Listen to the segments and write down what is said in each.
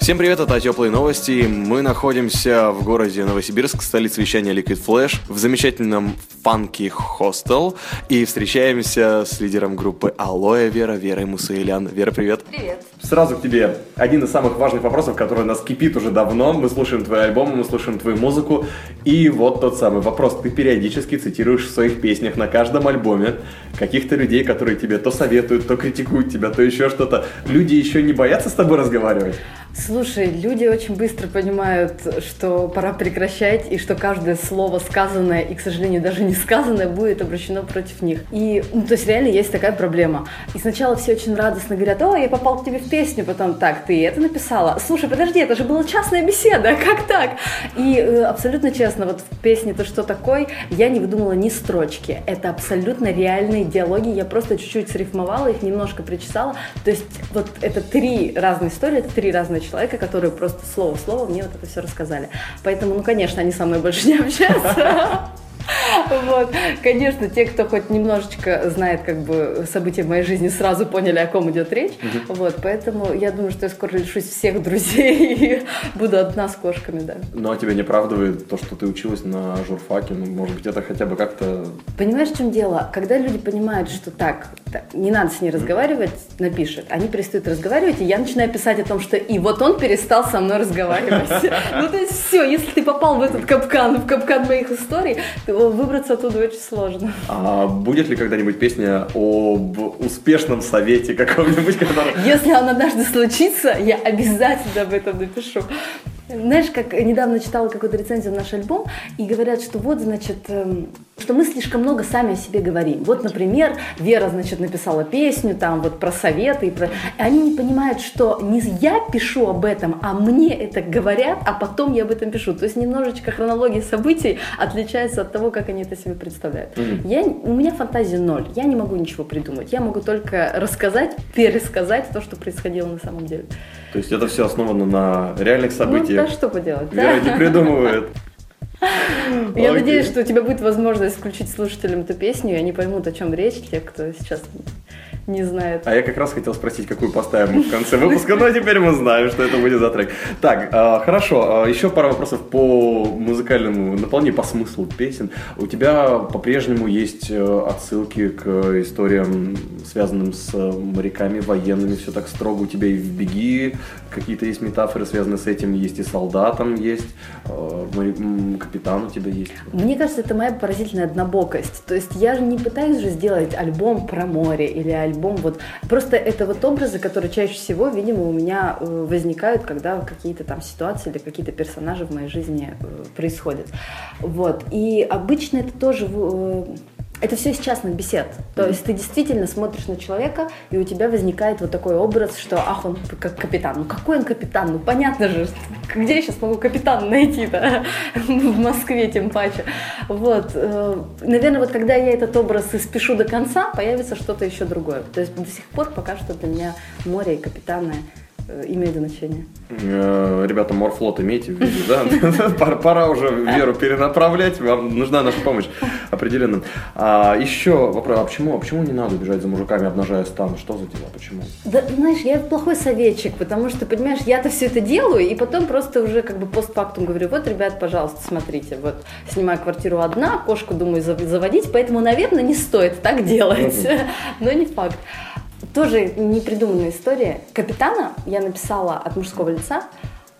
Всем привет, это Теплые Новости. Мы находимся в городе Новосибирск, столице вещания Liquid Flash, в замечательном Funky Hostel и встречаемся с лидером группы Алоэ Вера, Верой Мусаилян. Вера, привет. Привет. Сразу к тебе. Один из самых важных вопросов, который у нас кипит уже давно. Мы слушаем твои альбомы, мы слушаем твою музыку. И вот тот самый вопрос. Ты периодически цитируешь в своих песнях на каждом альбоме каких-то людей, которые тебе то советуют, то критикуют тебя, то еще что-то. Люди еще не боятся с тобой разговаривать? Слушай, люди очень быстро понимают, что пора прекращать, и что каждое слово сказанное, и, к сожалению, даже не сказанное, будет обращено против них. И, ну, то есть реально есть такая проблема. И сначала все очень радостно говорят, о, я попал к тебе в песню, потом, так, ты это написала? Слушай, подожди, это же была частная беседа, как так? И э, абсолютно честно, вот в песне «Ты что такой?» я не выдумала ни строчки. Это абсолютно реальные диалоги, я просто чуть-чуть срифмовала их, немножко причесала. То есть вот это три разные истории, это три разные человека, которые просто слово в слово мне вот это все рассказали. Поэтому, ну, конечно, они со мной больше не общаются. Вот, конечно, те, кто хоть немножечко знает как бы события в моей жизни, сразу поняли, о ком идет речь. Вот, поэтому я думаю, что я скоро лишусь всех друзей и буду одна с кошками, да. Ну, а тебя не оправдывает то, что ты училась на журфаке? Ну, может быть, это хотя бы как-то... Понимаешь, в чем дело? Когда люди понимают, что так, не надо с ней разговаривать, напишет, они перестают разговаривать, и я начинаю писать о том, что и вот он перестал со мной разговаривать. Ну, то есть все, если ты попал в этот капкан, в капкан моих историй, то выбраться оттуда очень сложно. А будет ли когда-нибудь песня об успешном совете каком-нибудь. Если он однажды случится, я обязательно об этом напишу. Знаешь, как недавно читала какую-то рецензию на наш альбом, и говорят, что вот, значит, эм, что мы слишком много сами о себе говорим. Вот, например, Вера, значит, написала песню там вот про советы, и про... они не понимают, что не я пишу об этом, а мне это говорят, а потом я об этом пишу. То есть немножечко хронология событий отличается от того, как они это себе представляют. Mm-hmm. Я, у меня фантазия ноль, я не могу ничего придумать, я могу только рассказать, пересказать то, что происходило на самом деле. То есть это все основано на реальных событиях? Ну, да что поделать. Вера да? не придумывает. Я надеюсь, что у тебя будет возможность включить слушателям эту песню, и они поймут, о чем речь, те, кто сейчас не знает. А я как раз хотел спросить, какую поставим в конце выпуска, но теперь мы знаем, что это будет за трек. Так, э, хорошо, э, еще пара вопросов по музыкальному наполнению, по смыслу песен. У тебя по-прежнему есть э, отсылки к историям, связанным с моряками, военными, все так строго. У тебя и в «Беги» какие-то есть метафоры, связанные с этим, есть и солдатом есть, капитан у тебя есть. Мне кажется, это моя поразительная однобокость. То есть я же не пытаюсь же сделать альбом про море или альбом альбом. Вот. Просто это вот образы, которые чаще всего, видимо, у меня э, возникают, когда какие-то там ситуации или какие-то персонажи в моей жизни э, происходят. Вот. И обычно это тоже э, это все из частных бесед. То есть ты действительно смотришь на человека, и у тебя возникает вот такой образ, что ах, он как капитан. Ну какой он капитан? Ну понятно же, где я сейчас могу капитана найти-то? В Москве тем паче. Вот. Э, Наверное, вот когда я этот образ испишу до конца, появится что-то еще другое. То есть до сих пор пока что для меня море и капитаны Э, имеет значение. Э, ребята, морфлот имейте в виду, да? Пора уже Веру перенаправлять, вам нужна наша помощь определенно. А, еще вопрос, а почему, а почему не надо бежать за мужиками, обнажая стан? Что за дела, почему? Да, знаешь, я плохой советчик, потому что, понимаешь, я-то все это делаю, и потом просто уже как бы постфактум говорю, вот, ребят, пожалуйста, смотрите, вот, снимаю квартиру одна, кошку думаю заводить, поэтому, наверное, не стоит так делать, но не факт. Тоже непридуманная история. Капитана я написала от мужского лица,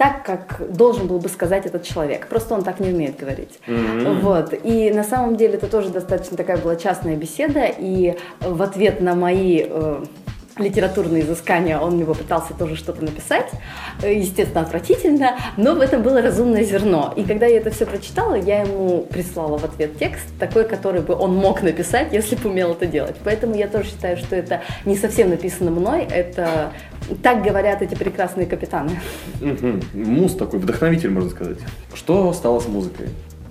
так, как должен был бы сказать этот человек. Просто он так не умеет говорить. Mm-hmm. Вот. И на самом деле это тоже достаточно такая была частная беседа. И в ответ на мои э, литературные изыскания, он мне попытался тоже что-то написать, э, естественно, отвратительно, но в этом было разумное зерно. И когда я это все прочитала, я ему прислала в ответ текст, такой, который бы он мог написать, если бы умел это делать. Поэтому я тоже считаю, что это не совсем написано мной, это так говорят эти прекрасные капитаны. Муз такой, вдохновитель, можно сказать. Что стало с музыкой?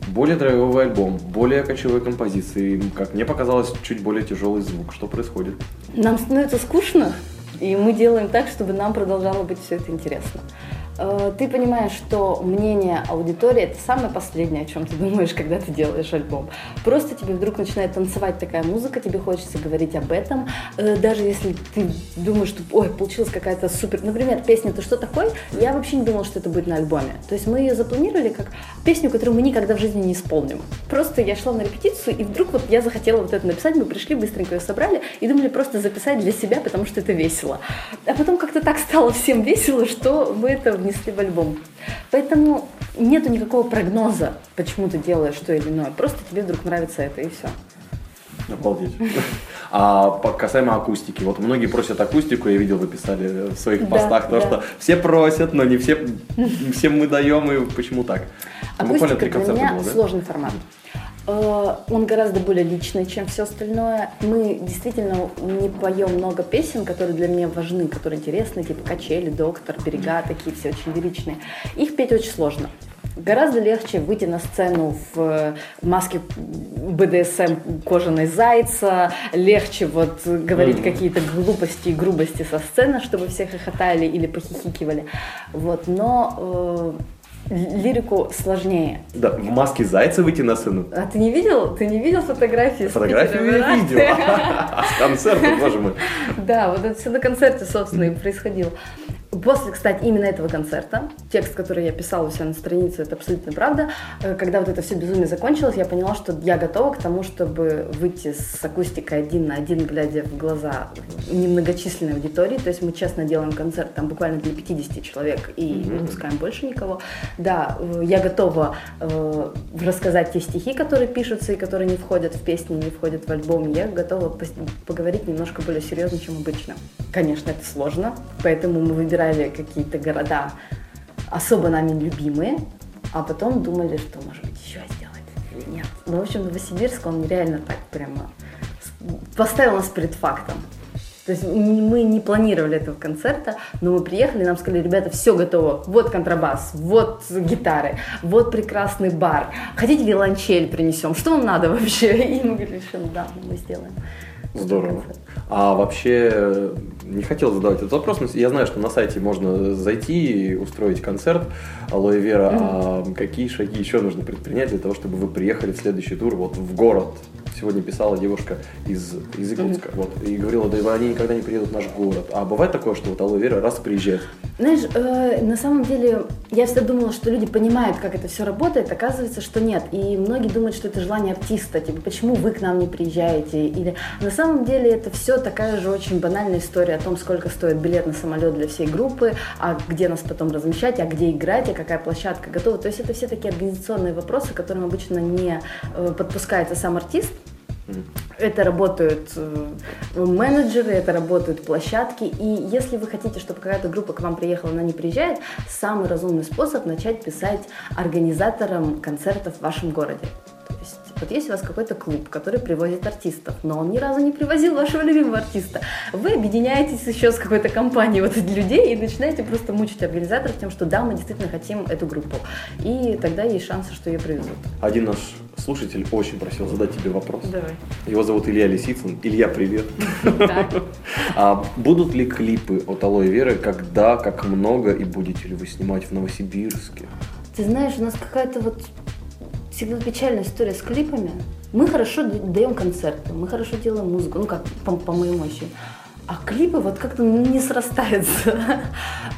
Более драйвовый альбом, более кочевые композиции, как мне показалось, чуть более тяжелый звук. Что происходит? Нам становится скучно. И мы делаем так, чтобы нам продолжало быть все это интересно. Э, Ты понимаешь, что мнение аудитории это самое последнее, о чем ты думаешь, когда ты делаешь альбом. Просто тебе вдруг начинает танцевать такая музыка, тебе хочется говорить об этом. Э, Даже если ты думаешь, что ой, получилась какая-то супер. Например, песня «Ты что такой?» Я вообще не думала, что это будет на альбоме. То есть мы ее запланировали как песню, которую мы никогда в жизни не исполним. Просто я шла на репетицию, и вдруг вот я захотела вот это написать, мы пришли, быстренько ее собрали и думали просто записать для себя, потому что это весело. А потом как-то так стало всем весело, что мы это внесли в альбом. Поэтому нету никакого прогноза, почему ты делаешь то или иное. Просто тебе вдруг нравится это, и все. Обалдеть. А по- касаемо акустики, вот многие просят акустику, я видел, вы писали в своих Да, постах, то, да. что все просят, но не все, всем мы даем, и почему так? Ну, Акустика три для меня было, да? сложный формат. Э, Он гораздо более личный, чем все остальное. Мы действительно не поем много песен, которые для меня важны, которые интересны, типа «Качели», «Доктор», «Берега», такие все очень лиричные. Их петь очень сложно. Гораздо легче выйти на сцену в э, маске БДСМ кожаной зайца, легче вот говорить Мгм. какие-то глупости и грубости со сцены, чтобы все хохотали или похихикивали. Вот, но э, лирику сложнее. Да, в маске зайца выйти на сцену. А ты не видел? Ты не видел фотографии? Фотографию я видел. А с концерта, боже мой. Да, вот это все на концерте, собственно, и происходило. После, кстати, именно этого концерта, текст, который я писала у себя на странице, это абсолютно правда, э, когда вот это все безумие закончилось, я поняла, что я готова к тому, чтобы выйти с акустикой один на один, глядя в глаза немногочисленной аудитории, то есть мы честно делаем концерт там буквально для 50 человек и не пускаем больше никого. Да, э, я готова э, рассказать те стихи, которые пишутся и которые не входят в песни, не входят в альбом, я готова поговорить немножко более серьезно, чем обычно. Конечно, это сложно, поэтому мы выбирали какие-то города особо нами любимые, а потом думали, что, может быть, еще сделать или нет. Ну, в общем, Новосибирск, он реально так прямо поставил нас перед фактом. То есть мы не планировали этого концерта, но мы приехали, нам сказали, ребята, все готово. Вот контрабас, вот гитары, вот прекрасный бар. Хотите виолончель принесем? Что вам надо вообще? И мы говорили, что да, мы сделаем. Здорово. А вообще, не хотел задавать этот вопрос, но я знаю, что на сайте можно зайти и устроить концерт Алоэ Вера. А какие шаги еще нужно предпринять для того, чтобы вы приехали в следующий тур вот в город? Сегодня писала девушка из, из Якутска, вот, и говорила, да они никогда не приедут в наш город. А бывает такое, что вот Алоэ Вера раз приезжает? Знаешь, э, на самом деле я всегда думала, что люди понимают, как это все работает, оказывается, что нет. И многие думают, что это желание артиста, типа, почему вы к нам не приезжаете? Или на самом деле это все такая же очень банальная история о том, сколько стоит билет на самолет для всей группы, а где нас потом размещать, а где играть, а какая площадка готова. То есть это все такие организационные вопросы, которым обычно не э, подпускается сам артист. Это работают э, менеджеры, это работают площадки. И если вы хотите, чтобы какая-то группа к вам приехала, она не приезжает, самый разумный способ начать писать организаторам концертов в вашем городе. Вот есть у вас какой-то клуб, который привозит артистов, но он ни разу не привозил вашего любимого артиста. Вы объединяетесь еще с какой-то компанией вот этих людей и начинаете просто мучить организаторов тем, что да, мы действительно хотим эту группу. И тогда есть шансы, что ее привезут. Один наш слушатель очень просил задать тебе вопрос. Давай. Его зовут Илья Лисицын. Илья, привет. А будут ли клипы от Алоэ Веры, когда, как много, и будете ли вы снимать в Новосибирске? Ты знаешь, у нас какая-то вот всегда печальная история с клипами. Мы хорошо даем концерты, мы хорошо делаем музыку, ну как по, по моему ощущению. А клипы вот как-то не срастаются.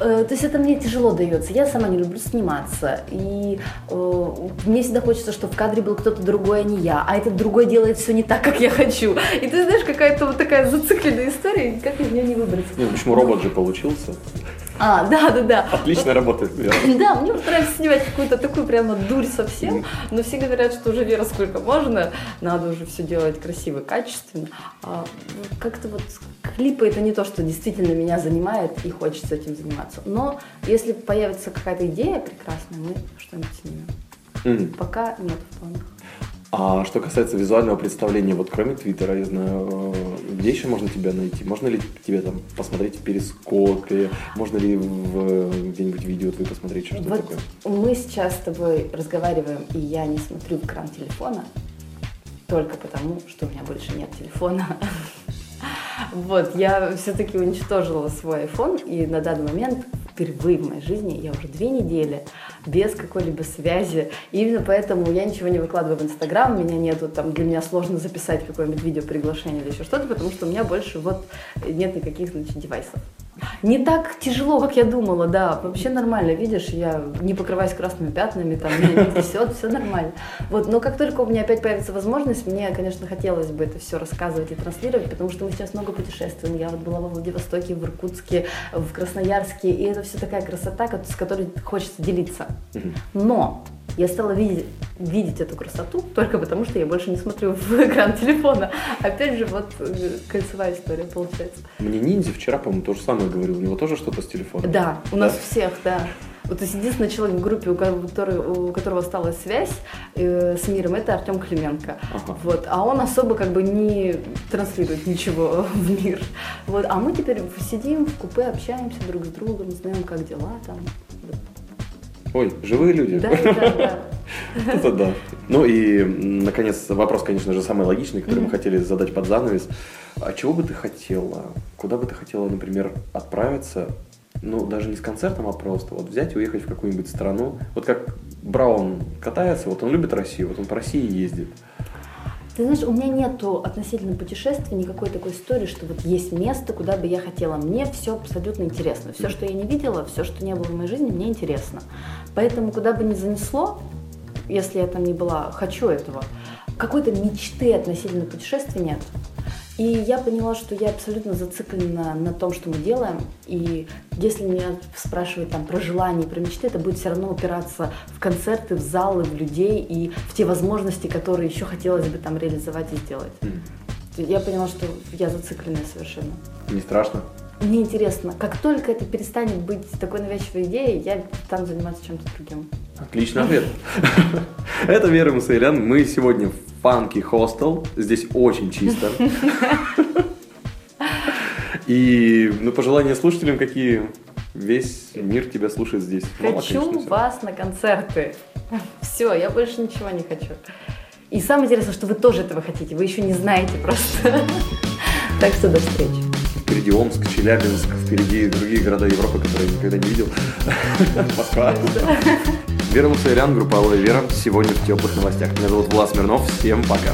Э, То есть это мне тяжело дается. Я сама не люблю сниматься. И э, мне всегда хочется, чтобы в кадре был кто-то другой, а не я. А этот другой делает все не так, как я хочу. И ты знаешь, какая-то вот такая зацикленная история, как из нее не выбраться. Ну, почему робот же получился? А, да, да, да. Отлично работает. Вера. Да, мне нравится снимать какую-то такую прямо дурь совсем, но все говорят, что уже Вера сколько можно, надо уже все делать красиво, качественно. А как-то вот клипы это не то, что действительно меня занимает и хочется этим заниматься. Но если появится какая-то идея прекрасная, мы что-нибудь снимем. Пока нет в планах. А что касается визуального представления, вот кроме Твиттера, я знаю, э, где еще можно тебя найти? Можно ли тебе там посмотреть в Перископе? Можно ли в где-нибудь видео твои посмотреть, что Вот такое? мы сейчас с тобой разговариваем, и я не смотрю в экран телефона, только потому, что у меня больше нет телефона. Вот, я все-таки уничтожила свой iPhone, и на данный момент впервые в моей жизни я уже две недели без какой-либо связи. И именно поэтому я ничего не выкладываю в Инстаграм, меня нету там, для меня сложно записать какое-нибудь видео приглашение или еще что-то, потому что у меня больше вот нет никаких, значит, девайсов. Не так тяжело, как я думала, да. Вообще нормально, видишь, я не покрываюсь красными пятнами, там, меня не трясет, все нормально. Вот, но как только у меня опять появится возможность, мне, конечно, хотелось бы это все рассказывать и транслировать, потому что мы сейчас много путешествуем. Я вот была во Владивостоке, в Иркутске, в Красноярске, и это все такая красота, с которой хочется делиться. Но я стала видеть, видеть эту красоту только потому, что я больше не смотрю в экран телефона. Опять же, вот э, кольцевая история получается. Мне ниндзя вчера, по-моему, то же самое говорил. У него тоже что-то с телефоном. Да, у нас у всех, да. Вот то есть единственный человек в группе, у которого, у которого осталась связь э, с миром, это Артем Клименко. Ага. Вот, а он особо как бы не транслирует ничего в мир. Вот, а мы теперь сидим в купе, общаемся друг с другом, знаем, как дела там. Ой, живые люди. Да, да, да. Это да. Ну и, наконец, вопрос, конечно же, самый логичный, который мы хотели задать под занавес. А чего бы ты хотела? Куда бы ты хотела, например, отправиться? Ну, даже не с концертом, а просто вот взять и уехать в какую-нибудь страну. Вот как Браун катается, вот он любит Россию, вот он по России ездит. Ты знаешь, у меня нету относительно путешествий никакой такой истории, что вот есть место, куда бы я хотела. Мне все абсолютно интересно. Все, что я не видела, все, что не было в моей жизни, мне интересно. Поэтому куда бы ни занесло, если я там не была, хочу этого. Какой-то мечты относительно путешествий нет. И я поняла, что я абсолютно зациклена на том, что мы делаем. И если меня спрашивают там про желания, про мечты, это будет все равно упираться в концерты, в залы, в людей и в те возможности, которые еще хотелось бы там реализовать и сделать. Я поняла, что я зацикленная совершенно. Не страшно? Мне интересно, как только это перестанет быть такой навязчивой идеей, я стану заниматься чем-то другим. Отличный ответ. Это Вера Мусаилян. Мы сегодня в Фанки Хостел. Здесь очень чисто. И ну, пожелания слушателям какие? Весь мир тебя слушает здесь. Мало, Хочу вас на концерты. Все, я больше ничего не хочу. И самое интересное, что вы тоже этого хотите. Вы еще не знаете просто. Так что до встречи. Впереди Омск, Челябинск, впереди другие города Европы, которые я никогда не видел. Москва. Вера Мусаилян, группа Алоэ Вера. Сегодня в теплых новостях. Меня зовут Влас Смирнов. Всем пока.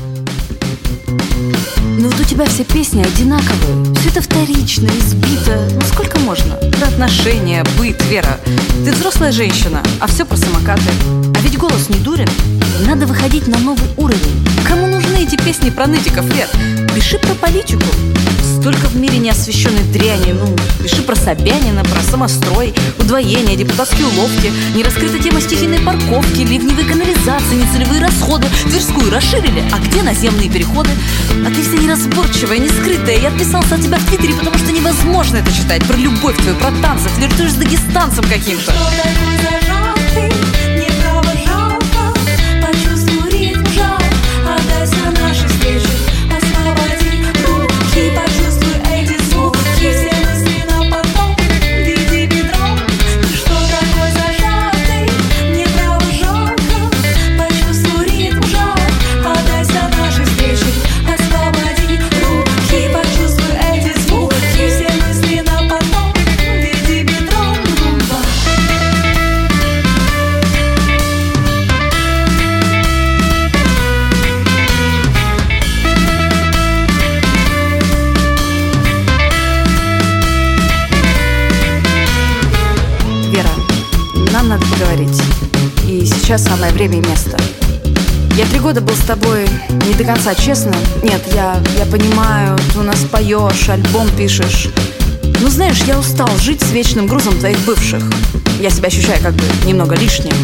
Но вот у тебя все песни одинаковые. Все это вторично, избито. Ну сколько можно? Про отношения, быт, Вера. Ты взрослая женщина, а все про самокаты. А ведь голос не дурен. Надо выходить на новый уровень. Кому нужны эти песни про нытиков, Вер? Пиши про политику. Столько в мире неосвещенной дряни. Ну, пиши про Собянина, про самострой, удвоение, депутатские уловки, нераскрытая тема стихийной парковки, ливневой канализации, нецелевые расходы. Тверскую расширили, а где наземные переходы? А ты вся неразборчивая, не скрытая. Я отписался от тебя в Твиттере, потому что невозможно это читать. Про любовь твою, про танцы, флиртуешь с дагестанцем каким-то. Почувствуй сейчас самое время и место. Я три года был с тобой не до конца честно. Нет, я, я понимаю, ты у нас поешь, альбом пишешь. Ну знаешь, я устал жить с вечным грузом твоих бывших. Я себя ощущаю как бы немного лишним.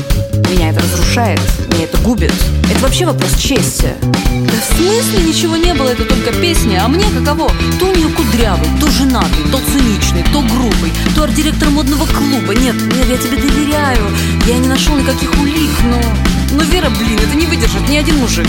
Меня это разрушает, меня это губит. Это вообще вопрос чести. Да в смысле ничего не было, это только песня. А мне каково? То у нее кудрявый, то женатый, то циничный, то грубый, то арт-директор модного клуба. Нет, нет, я тебе доверяю. Я не нашел никаких улик, но... Но Вера, блин, это не выдержит ни один мужик.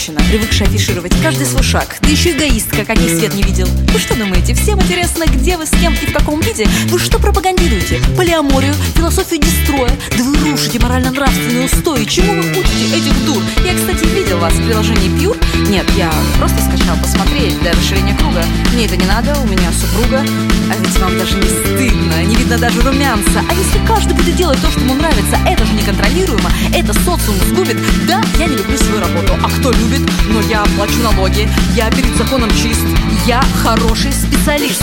Женщина, привыкшая афишировать каждый свой шаг. Ты еще эгоистка, как и свет не видел. Вы что думаете, всем интересно, где вы, с кем и в каком виде? Вы что пропагандируете? Полиаморию, философию дестроя? Да вы рушите морально-нравственные устои. Чему вы учите этих дур? Я, кстати, видел вас в приложении Pure. Нет, я просто скачал посмотреть для расширения круга. Мне это не надо, у меня супруга. А ведь вам даже не стыдно, не видно даже румянца. А если каждый будет делать то, что ему нравится, это же неконтролируемо, это социум сгубит. Да, я не люблю свою работу, а кто любит? Но я плачу налоги, я перед законом чист, я хороший специалист.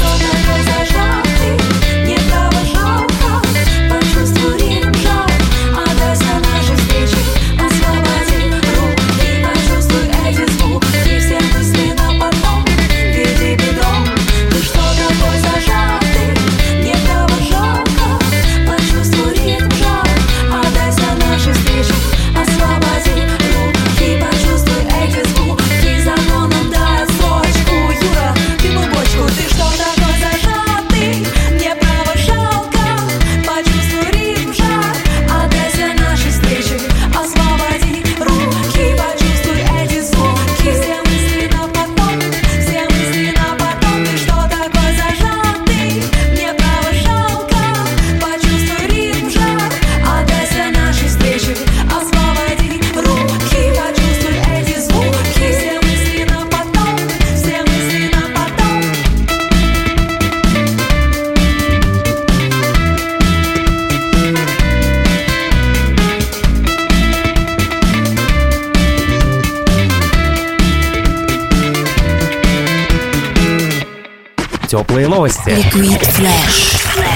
Теплые новости. Liquid Flash.